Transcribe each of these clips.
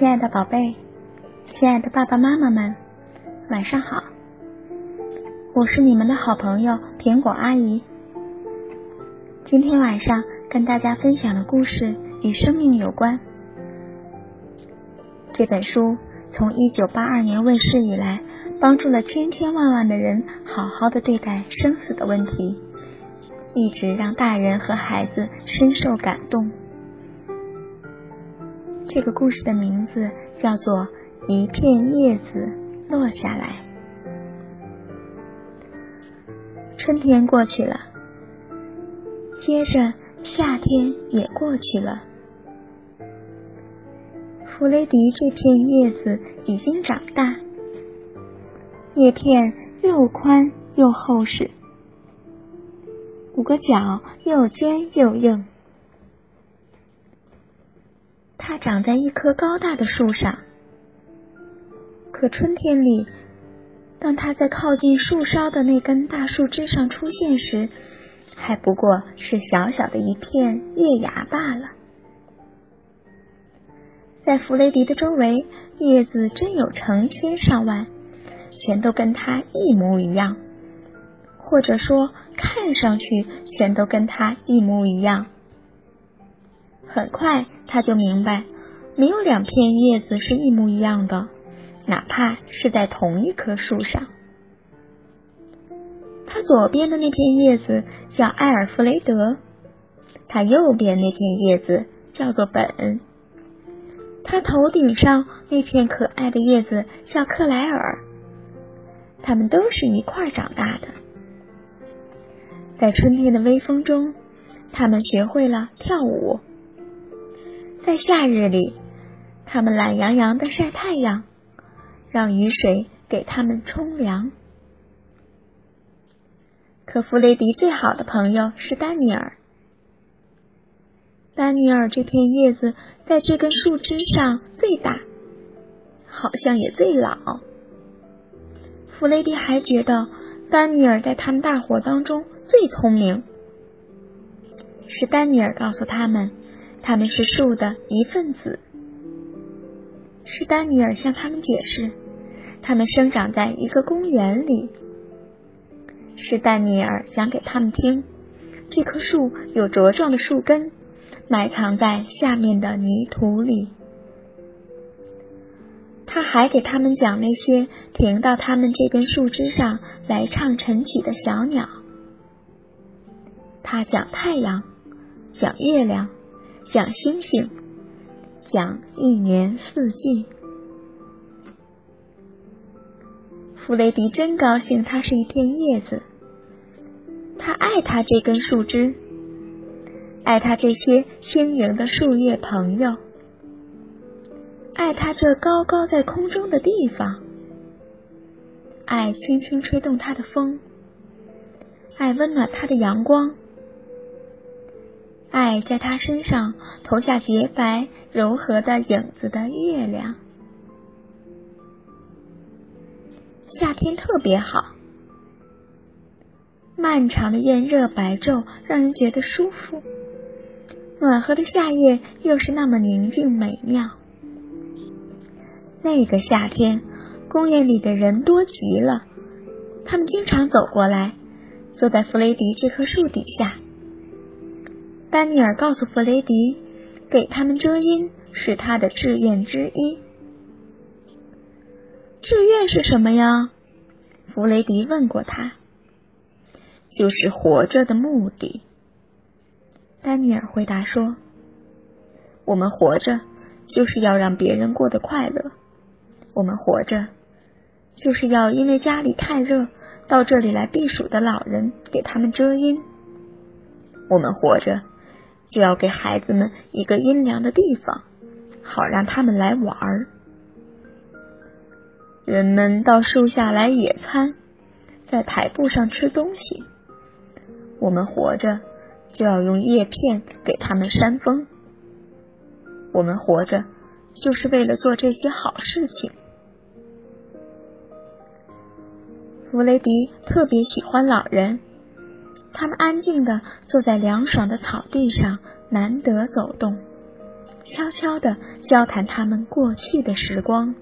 亲爱的宝贝，亲爱的爸爸妈妈们，晚上好！我是你们的好朋友苹果阿姨。今天晚上跟大家分享的故事与生命有关。这本书从一九八二年问世以来，帮助了千千万万的人好好的对待生死的问题，一直让大人和孩子深受感动。这个故事的名字叫做《一片叶子落下来》。春天过去了，接着夏天也过去了。弗雷迪这片叶子已经长大，叶片又宽又厚实，五个角又尖又硬。它长在一棵高大的树上，可春天里，当它在靠近树梢的那根大树枝上出现时，还不过是小小的一片叶芽罢了。在弗雷迪的周围，叶子真有成千上万，全都跟它一模一样，或者说，看上去全都跟它一模一样。很快，他就明白，没有两片叶子是一模一样的，哪怕是在同一棵树上。他左边的那片叶子叫艾尔弗雷德，他右边那片叶子叫做本，他头顶上那片可爱的叶子叫克莱尔。他们都是一块长大的，在春天的微风中，他们学会了跳舞。在夏日里，他们懒洋洋的晒太阳，让雨水给他们冲凉。可弗雷迪最好的朋友是丹尼尔。丹尼尔这片叶子在这根树枝上最大，好像也最老。弗雷迪还觉得丹尼尔在他们大伙当中最聪明。是丹尼尔告诉他们。他们是树的一份子，是丹尼尔向他们解释，他们生长在一个公园里。是丹尼尔讲给他们听，这棵树有茁壮的树根，埋藏在下面的泥土里。他还给他们讲那些停到他们这根树枝上来唱晨曲的小鸟。他讲太阳，讲月亮。讲星星，讲一年四季。弗雷迪真高兴，它是一片叶子。他爱他这根树枝，爱他这些轻盈的树叶朋友，爱他这高高在空中的地方，爱轻轻吹动它的风，爱温暖它的阳光。爱在他身上投下洁白柔和的影子的月亮。夏天特别好，漫长的炎热白昼让人觉得舒服，暖和的夏夜又是那么宁静美妙。那个夏天，公园里的人多极了，他们经常走过来，坐在弗雷迪这棵树底下。丹尼尔告诉弗雷迪，给他们遮阴是他的志愿之一。志愿是什么呀？弗雷迪问过他。就是活着的目的。丹尼尔回答说：“我们活着就是要让别人过得快乐。我们活着就是要因为家里太热，到这里来避暑的老人给他们遮阴。我们活着。”就要给孩子们一个阴凉的地方，好让他们来玩儿。人们到树下来野餐，在台布上吃东西。我们活着就要用叶片给他们扇风。我们活着就是为了做这些好事情。弗雷迪特别喜欢老人。他们安静的坐在凉爽的草地上，难得走动，悄悄的交谈他们过去的时光。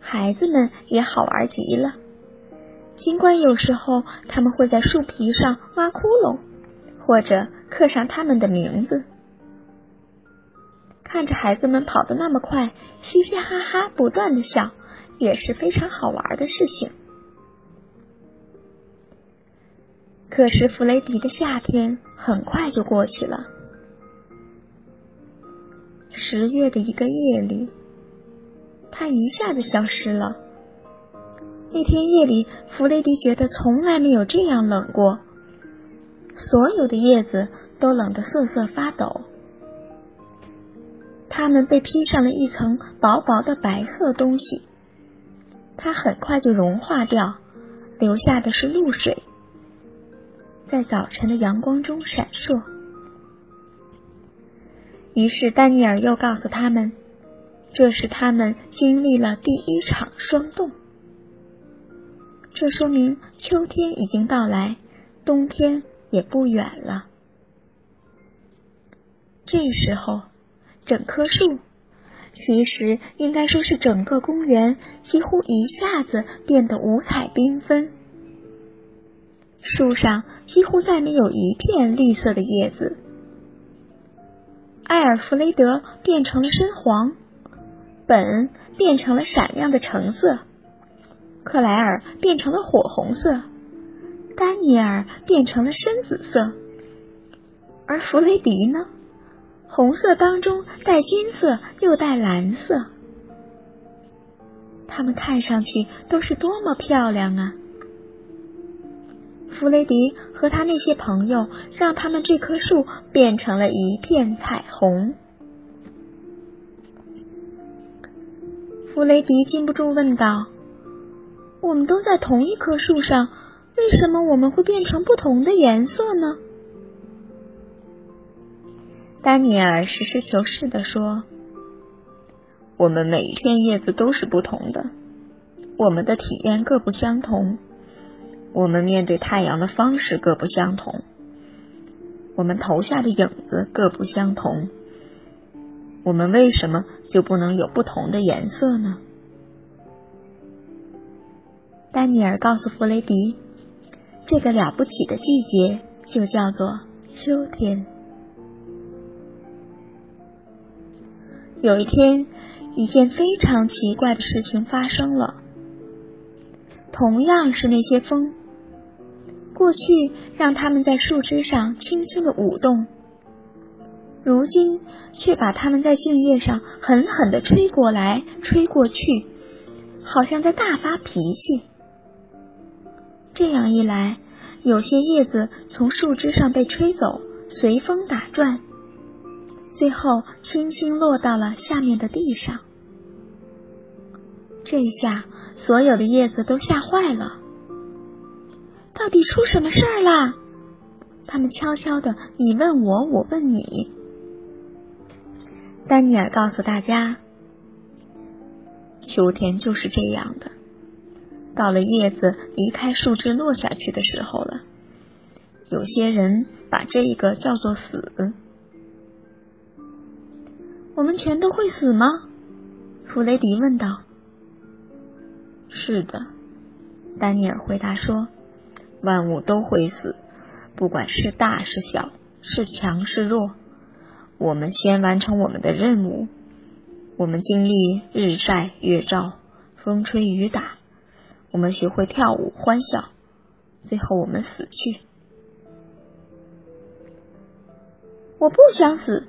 孩子们也好玩极了，尽管有时候他们会在树皮上挖窟窿，或者刻上他们的名字。看着孩子们跑得那么快，嘻嘻哈哈，不断的笑，也是非常好玩的事情。可是弗雷迪的夏天很快就过去了。十月的一个夜里，他一下子消失了。那天夜里，弗雷迪觉得从来没有这样冷过，所有的叶子都冷得瑟瑟发抖。它们被披上了一层薄薄的白色东西，它很快就融化掉，留下的是露水，在早晨的阳光中闪烁。于是丹尼尔又告诉他们，这是他们经历了第一场霜冻，这说明秋天已经到来，冬天也不远了。这时候。整棵树，其实应该说是整个公园，几乎一下子变得五彩缤纷。树上几乎再没有一片绿色的叶子。艾尔弗雷德变成了深黄，本变成了闪亮的橙色，克莱尔变成了火红色，丹尼尔变成了深紫色，而弗雷迪呢？红色当中带金色，又带蓝色，它们看上去都是多么漂亮啊！弗雷迪和他那些朋友让他们这棵树变成了一片彩虹。弗雷迪禁不住问道：“我们都在同一棵树上，为什么我们会变成不同的颜色呢？”丹尼尔实事求是的说：“我们每一片叶子都是不同的，我们的体验各不相同，我们面对太阳的方式各不相同，我们投下的影子各不相同。我们为什么就不能有不同的颜色呢？”丹尼尔告诉弗雷迪：“这个了不起的季节就叫做秋天。”有一天，一件非常奇怪的事情发生了。同样是那些风，过去让他们在树枝上轻轻的舞动，如今却把它们在茎叶上狠狠的吹过来、吹过去，好像在大发脾气。这样一来，有些叶子从树枝上被吹走，随风打转。最后，轻轻落到了下面的地上。这下，所有的叶子都吓坏了。到底出什么事儿啦？他们悄悄的，你问我，我问你。丹尼尔告诉大家：秋天就是这样的，到了叶子离开树枝落下去的时候了。有些人把这个叫做死。我们全都会死吗？弗雷迪问道。是的，丹尼尔回答说：“万物都会死，不管是大是小，是强是弱。我们先完成我们的任务。我们经历日晒月照，风吹雨打。我们学会跳舞欢笑，最后我们死去。我不想死。”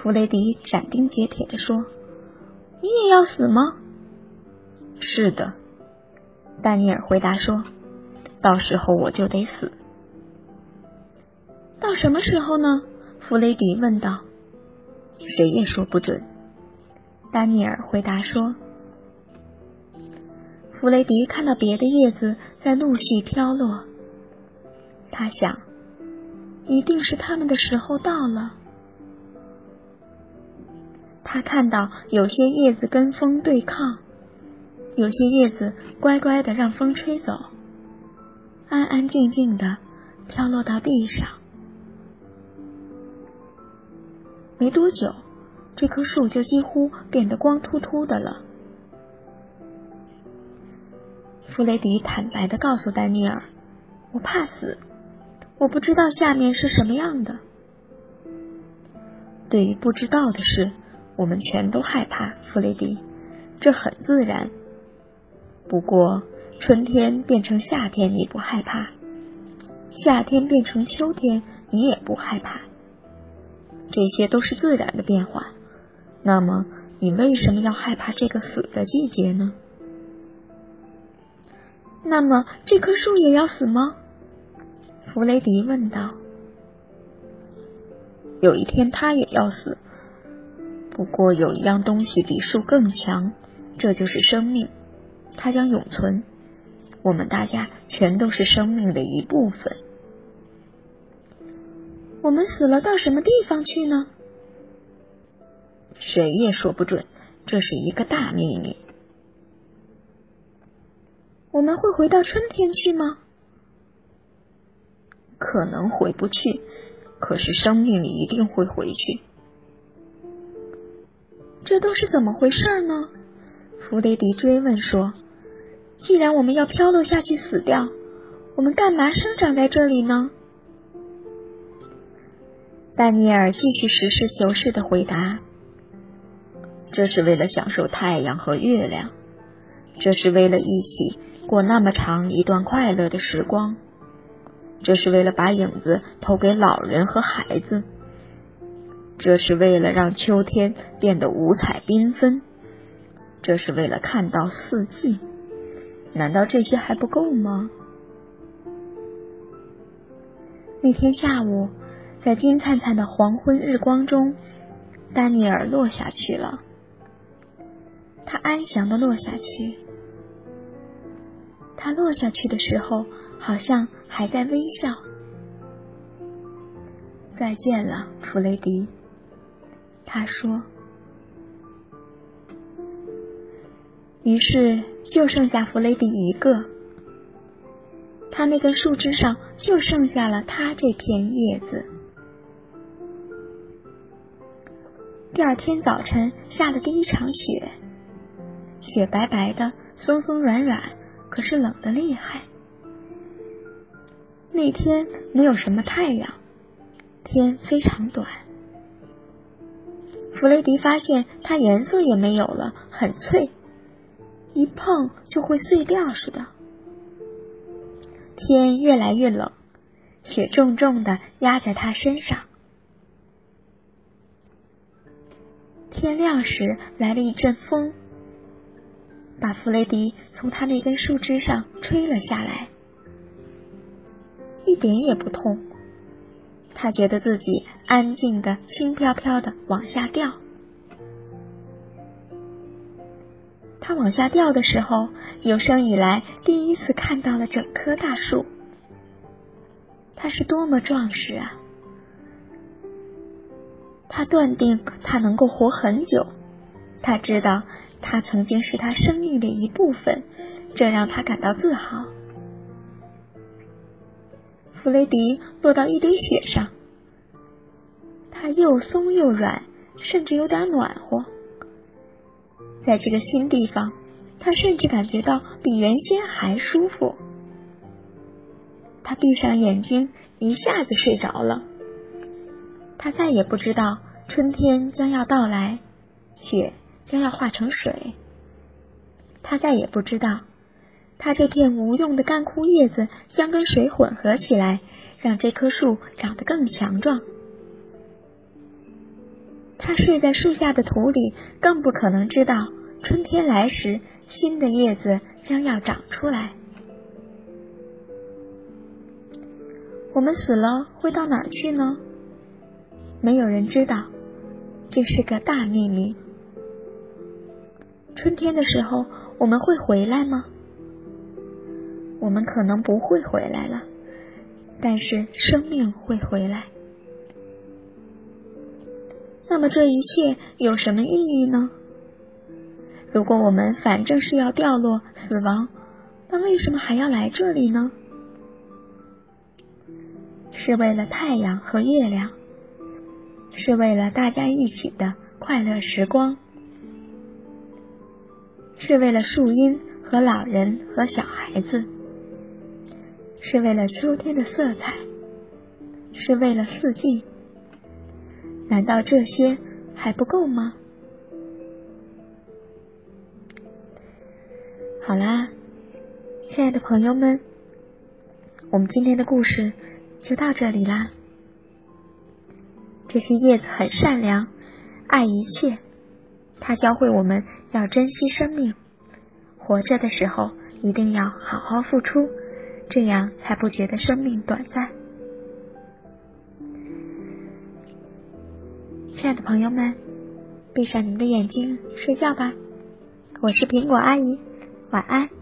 弗雷迪斩钉截铁的说：“你也要死吗？”“是的。”丹尼尔回答说，“到时候我就得死。”“到什么时候呢？”弗雷迪问道。“谁也说不准。”丹尼尔回答说。弗雷迪看到别的叶子在陆续飘落，他想，一定是他们的时候到了。他看到有些叶子跟风对抗，有些叶子乖乖的让风吹走，安安静静的飘落到地上。没多久，这棵树就几乎变得光秃秃的了。弗雷迪坦白的告诉丹尼尔：“我怕死，我不知道下面是什么样的。”对于不知道的事，我们全都害怕，弗雷迪，这很自然。不过，春天变成夏天你不害怕，夏天变成秋天你也不害怕，这些都是自然的变化。那么，你为什么要害怕这个死的季节呢？那么，这棵树也要死吗？弗雷迪问道。有一天，它也要死。不过，有一样东西比树更强，这就是生命。它将永存。我们大家全都是生命的一部分。我们死了到什么地方去呢？谁也说不准，这是一个大秘密。我们会回到春天去吗？可能回不去，可是生命里一定会回去。这都是怎么回事呢？弗雷迪追问说。既然我们要飘落下去死掉，我们干嘛生长在这里呢？丹尼尔继续实事求是的回答：“这是为了享受太阳和月亮，这是为了一起过那么长一段快乐的时光，这是为了把影子投给老人和孩子，这是为了让秋天变得五彩缤纷，这是为了看到四季。”难道这些还不够吗？那天下午，在金灿灿的黄昏日光中，丹尼尔落下去了。他安详的落下去。他落下去的时候，好像还在微笑。再见了，弗雷迪，他说。于是。就剩下弗雷迪一个，他那根树枝上就剩下了他这片叶子。第二天早晨下了第一场雪，雪白白的，松松软软，可是冷的厉害。那天没有什么太阳，天非常短。弗雷迪发现它颜色也没有了，很脆。一碰就会碎掉似的。天越来越冷，雪重重的压在他身上。天亮时来了一阵风，把弗雷迪从他那根树枝上吹了下来，一点也不痛。他觉得自己安静的、轻飘飘的往下掉。他往下掉的时候，有生以来第一次看到了整棵大树。它是多么壮实啊！他断定他能够活很久。他知道他曾经是他生命的一部分，这让他感到自豪。弗雷迪落到一堆雪上，它又松又软，甚至有点暖和。在这个新地方，他甚至感觉到比原先还舒服。他闭上眼睛，一下子睡着了。他再也不知道春天将要到来，雪将要化成水。他再也不知道，他这片无用的干枯叶子将跟水混合起来，让这棵树长得更强壮。他睡在树下的土里，更不可能知道。春天来时，新的叶子将要长出来。我们死了会到哪儿去呢？没有人知道，这是个大秘密。春天的时候，我们会回来吗？我们可能不会回来了，但是生命会回来。那么这一切有什么意义呢？如果我们反正是要掉落、死亡，那为什么还要来这里呢？是为了太阳和月亮，是为了大家一起的快乐时光，是为了树荫和老人和小孩子，是为了秋天的色彩，是为了四季。难道这些还不够吗？好啦，亲爱的朋友们，我们今天的故事就到这里啦。这些叶子很善良，爱一切。它教会我们要珍惜生命，活着的时候一定要好好付出，这样才不觉得生命短暂。亲爱的朋友们，闭上你们的眼睛睡觉吧。我是苹果阿姨，晚安。